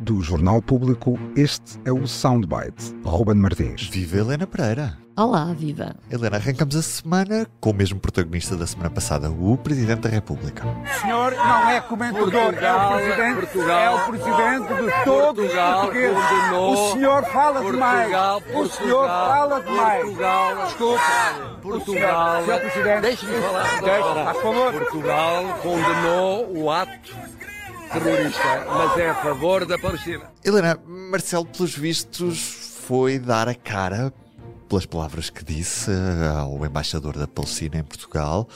Do Jornal Público, este é o Soundbite. Ruben Martins. Viva Helena Pereira. Olá, viva. Helena, arrancamos a semana com o mesmo protagonista da semana passada, o Presidente da República. O senhor não é comentador, Portugal, é o Presidente, Portugal, é o Presidente de todos Portugal os portugueses. condenou- O senhor fala demais. Portugal, O senhor fala demais. Portugal, Desculpe. Portugal, Presidente. deixe-me falar. Deixe, faz favor. Portugal condenou o ato terrorista, mas é a favor da Palestina. Helena, Marcelo, pelos vistos, foi dar a cara pelas palavras que disse ao embaixador da Palestina em Portugal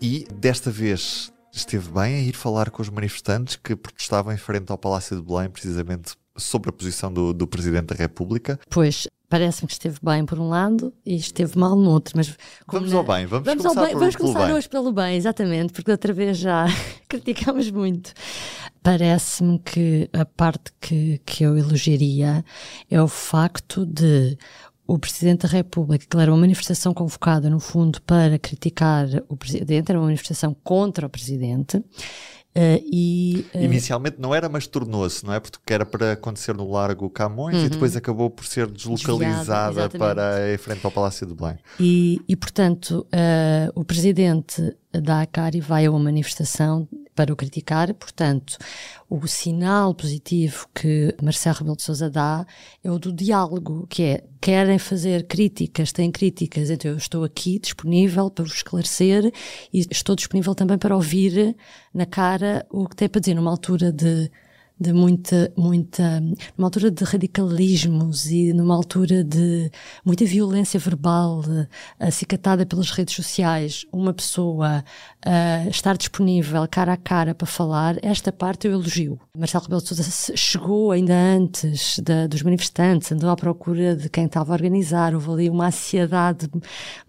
e desta vez esteve bem a ir falar com os manifestantes que protestavam em frente ao Palácio de Belém, precisamente sobre a posição do, do Presidente da República. Pois, parece-me que esteve bem por um lado e esteve mal no outro, mas... como Vamos na- ao bem, vamos, Vamos, ao começar bem, por- vamos pelo começar bem. hoje pelo bem, exatamente, porque outra vez já criticámos muito. Parece-me que a parte que, que eu elogiaria é o facto de o Presidente da República, que era uma manifestação convocada, no fundo, para criticar o Presidente, era uma manifestação contra o Presidente, eh, e eh, Inicialmente não era, mas tornou-se, não é? Porque era para acontecer no Largo Camões e depois acabou por ser deslocalizada Uhum. para em frente ao Palácio de Belém. E, e, portanto, eh, o presidente da ACARI vai a uma manifestação para o criticar, portanto, o sinal positivo que Marcelo Rebelo de Sousa dá é o do diálogo, que é, querem fazer críticas, têm críticas, então eu estou aqui disponível para vos esclarecer e estou disponível também para ouvir na cara o que tem para dizer numa altura de de muita, muita, numa altura de radicalismos e numa altura de muita violência verbal eh, acicatada pelas redes sociais, uma pessoa eh, estar disponível cara a cara para falar, esta parte eu elogio. Marcelo Rebelo de Sousa chegou ainda antes da- dos manifestantes, andou à procura de quem estava a organizar, houve ali uma ansiedade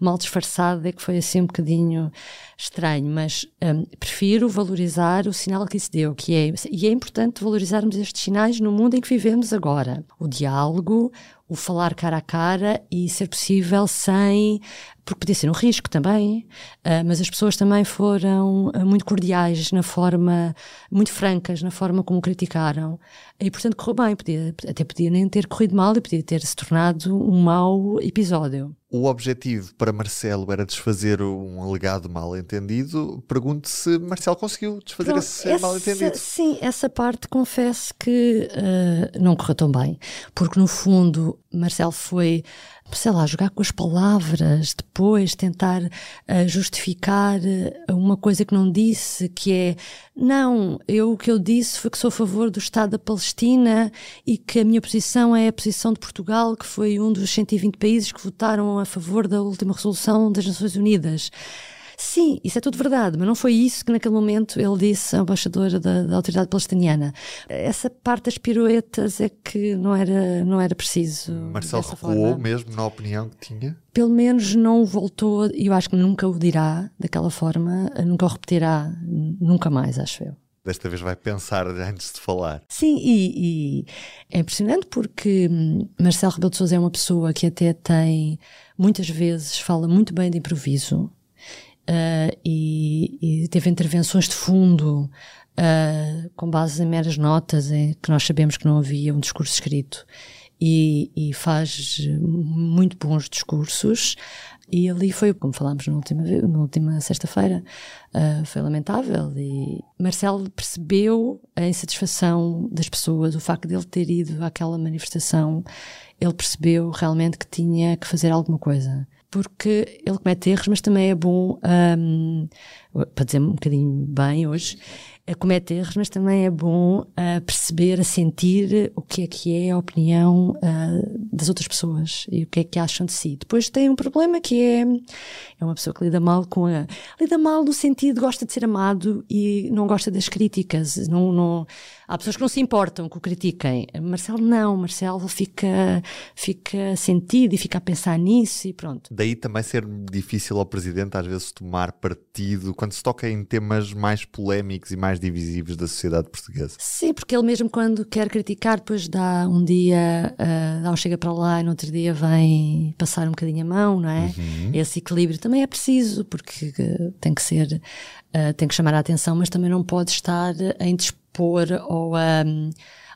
mal disfarçada que foi assim um bocadinho estranho, mas hum, prefiro valorizar o sinal que isso deu, que é, e é importante valorizarmos estes sinais no mundo em que vivemos agora. O diálogo, o falar cara a cara e, ser possível, sem. Porque podia ser um risco também, ah, mas as pessoas também foram ah, muito cordiais na forma, muito francas na forma como criticaram. E, portanto, correu bem. Podia, até podia nem ter corrido mal e podia ter se tornado um mau episódio. O objetivo para Marcelo era desfazer um alegado mal-entendido. Pergunto se Marcelo conseguiu desfazer Pronto, esse essa- mal-entendido. Sim, essa parte confesso que eh, não correu tão bem, porque no fundo Marcelo foi, sei lá, jogar com as palavras, depois tentar eh, justificar eh, uma coisa que não disse, que é não, eu o que eu disse foi que sou a favor do Estado da Palestina e que a minha posição é a posição de Portugal, que foi um dos 120 países que votaram a favor da última resolução das Nações Unidas. Sim, isso é tudo verdade, mas não foi isso que naquele momento ele disse ao embaixador da, da autoridade palestiniana. Essa parte das piruetas é que não era, não era preciso. Marcelo recuou forma. mesmo na opinião que tinha. Pelo menos não voltou, e eu acho que nunca o dirá daquela forma, nunca o repetirá, nunca mais, acho eu. Desta vez vai pensar antes de falar. Sim, e, e é impressionante porque hum, Marcelo Rebelo de Sousa é uma pessoa que até tem, muitas vezes, fala muito bem de improviso ah, e, e teve intervenções de fundo ah, com base em meras notas, em que nós sabemos que não havia um discurso escrito. E, e faz muito bons discursos. E ali foi, como falámos na última, na última sexta-feira, ah, foi lamentável. E Marcelo percebeu a insatisfação das pessoas, o facto de ele ter ido àquela manifestação, ele percebeu realmente que tinha que fazer alguma coisa. Porque ele comete erros, mas também é bom, ahm, para dizer um bocadinho bem hoje, é comete erros, mas também é bom ah, perceber, a sentir o que é que é a opinião ah, das outras pessoas e o que é que acham de si. Depois tem um problema que é, é uma pessoa que lida mal com a. lida mal no sentido, gosta de ser amado e não gosta das críticas. Não, não, há pessoas que não se importam que o critiquem. Marcelo não, Marcelo fica, fica sentido e fica a pensar nisso e pronto. Daí também ser difícil ao Presidente às vezes tomar partido quando se toca em temas mais polémicos e mais divisivos da sociedade portuguesa. Sim, porque ele mesmo quando quer criticar, depois dá um dia, ah, dá um chega para lá e no outro dia vem passar um bocadinho a mão, não é? Esse equilíbrio também é preciso, porque ah, tem que ser, ah, tem que chamar a atenção, mas também não pode estar a indispor ou a,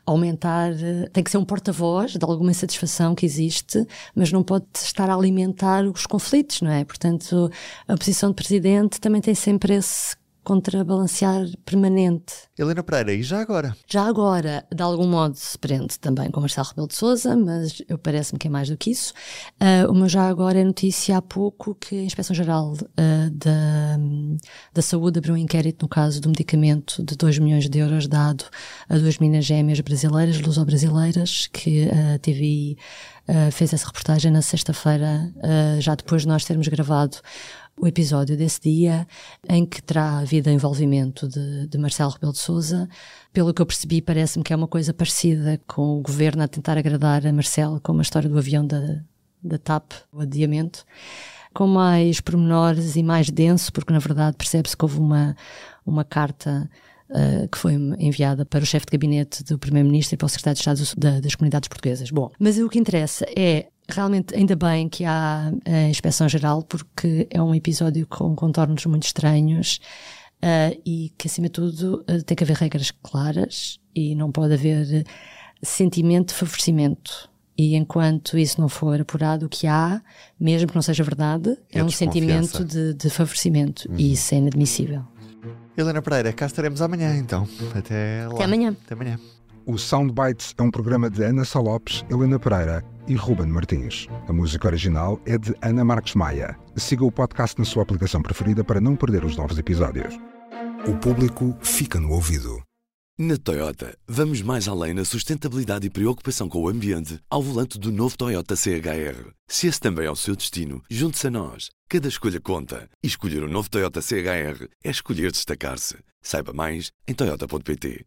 aumentar, eh, tem que ser um porta-voz de alguma insatisfação que existe, mas não pode estar a alimentar os conflitos, não é? Portanto, a posição de presidente também tem sempre esse contrabalancear permanente. Helena Pereira, e já agora? Já agora, de algum modo, se prende também com Marcelo Rebelo de Sousa, mas eu parece-me que é mais do que isso. Uh, o meu já agora é notícia há pouco que a Inspeção-Geral uh, da, da Saúde abriu um inquérito no caso do medicamento de 2 milhões de euros dado a duas minas gêmeas brasileiras, luso-brasileiras, que a TVI uh, fez essa reportagem na sexta-feira, já depois de nós termos gravado o episódio desse dia em que terá havido envolvimento de, de Marcelo Rebelo de Sousa. Pelo que eu percebi, parece-me que é uma coisa parecida com o governo a tentar agradar a Marcelo, como a história do avião da, da TAP, o adiamento, com mais pormenores e mais denso, porque na verdade percebe-se que houve uma, uma carta Uh, que foi enviada para o chefe de gabinete do Primeiro-Ministro e para o secretário de Estado da, das Comunidades Portuguesas. Bom, mas o que interessa é realmente ainda bem que há a inspeção geral porque é um episódio com contornos muito estranhos uh, e que acima de tudo uh, tem que haver regras claras e não pode haver sentimento de favorecimento. E enquanto isso não for apurado o que há mesmo que não seja verdade é, é um sentimento de, de favorecimento uhum. e isso é inadmissível. Helena Pereira, cá estaremos amanhã então. Até lá. Até amanhã. Até amanhã o Soundbites é um programa de Ana Salopes, Helena Pereira e Ruben Martins. A música original é de Ana Marques Maia. Siga o podcast na sua aplicação preferida para não perder os novos episódios. O público fica no ouvido. Na Toyota, vamos mais além na sustentabilidade e preocupação com o ambiente ao volante do novo Toyota CHR. Se esse também é o seu destino, junte-se a nós. Cada escolha conta. E escolher o um novo Toyota CHR é escolher destacar-se. Saiba mais em Toyota.pt.